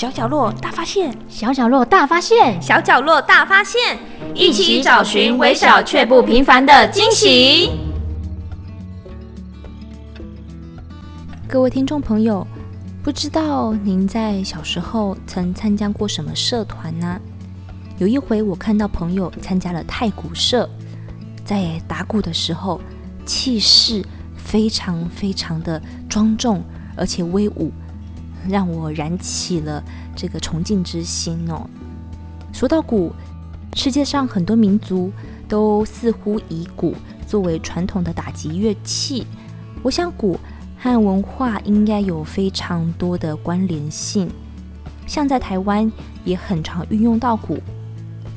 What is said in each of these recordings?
小角落大发现，小角落大发现，小角落大发现，一起找寻微小却不平凡的惊喜。各位听众朋友，不知道您在小时候曾参加过什么社团呢？有一回我看到朋友参加了太鼓社，在打鼓的时候，气势非常非常的庄重，而且威武。让我燃起了这个崇敬之心哦。说到鼓，世界上很多民族都似乎以鼓作为传统的打击乐器。我想鼓和文化应该有非常多的关联性。像在台湾也很常运用到鼓，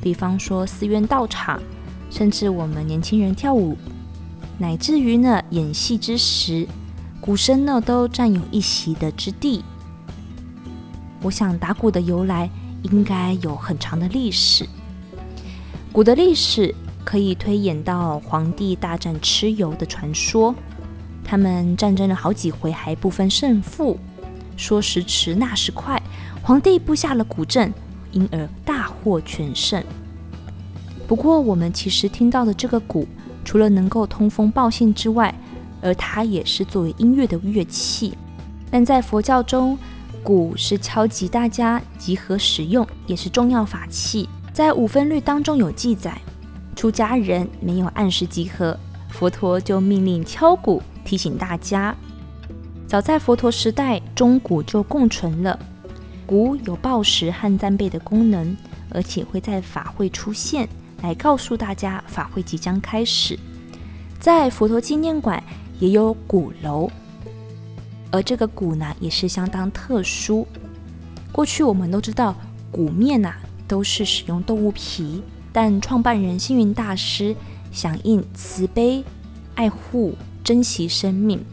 比方说寺院道场，甚至我们年轻人跳舞，乃至于呢演戏之时，鼓声呢都占有一席的之地。我想打鼓的由来应该有很长的历史。鼓的历史可以推演到黄帝大战蚩尤的传说，他们战争了好几回还不分胜负。说时迟，那时快，黄帝布下了鼓阵，因而大获全胜。不过，我们其实听到的这个鼓，除了能够通风报信之外，而它也是作为音乐的乐器。但在佛教中，鼓是敲击大家集合使用，也是重要法器。在五分律当中有记载，出家人没有按时集合，佛陀就命令敲鼓提醒大家。早在佛陀时代，钟鼓就共存了。鼓有报时和赞备的功能，而且会在法会出现，来告诉大家法会即将开始。在佛陀纪念馆也有鼓楼。而这个鼓呢，也是相当特殊。过去我们都知道，鼓面呐、啊、都是使用动物皮，但创办人星云大师响应慈悲、爱护、珍惜生命，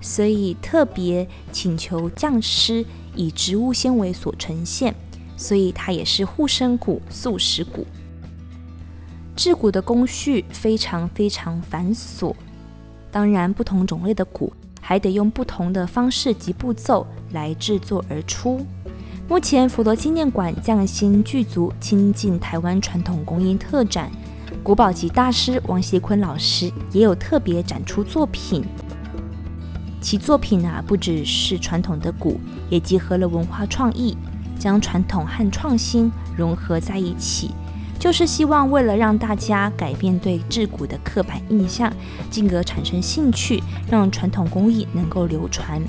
所以特别请求匠师以植物纤维所呈现，所以它也是护身鼓、素食鼓。制鼓的工序非常非常繁琐，当然不同种类的鼓。还得用不同的方式及步骤来制作而出。目前佛陀纪念馆匠心具足，亲近台湾传统工艺特展，鼓宝级大师王协坤老师也有特别展出作品。其作品啊，不只是传统的鼓，也结合了文化创意，将传统和创新融合在一起。就是希望为了让大家改变对制鼓的刻板印象，进而产生兴趣，让传统工艺能够流传。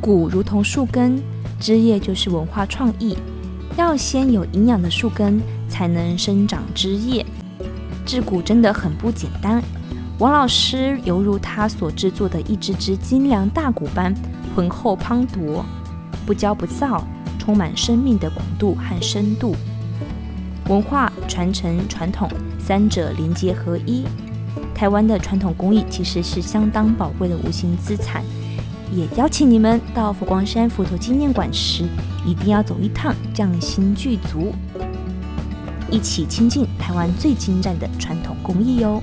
鼓如同树根，枝叶就是文化创意。要先有营养的树根，才能生长枝叶。制鼓真的很不简单。王老师犹如他所制作的一只只精良大鼓般，浑厚磅礴，不骄不躁，充满生命的广度和深度。文化传承、传统三者连结合一，台湾的传统工艺其实是相当宝贵的无形资产。也邀请你们到佛光山佛陀纪念馆时，一定要走一趟，匠心具足，一起亲近台湾最精湛的传统工艺哟。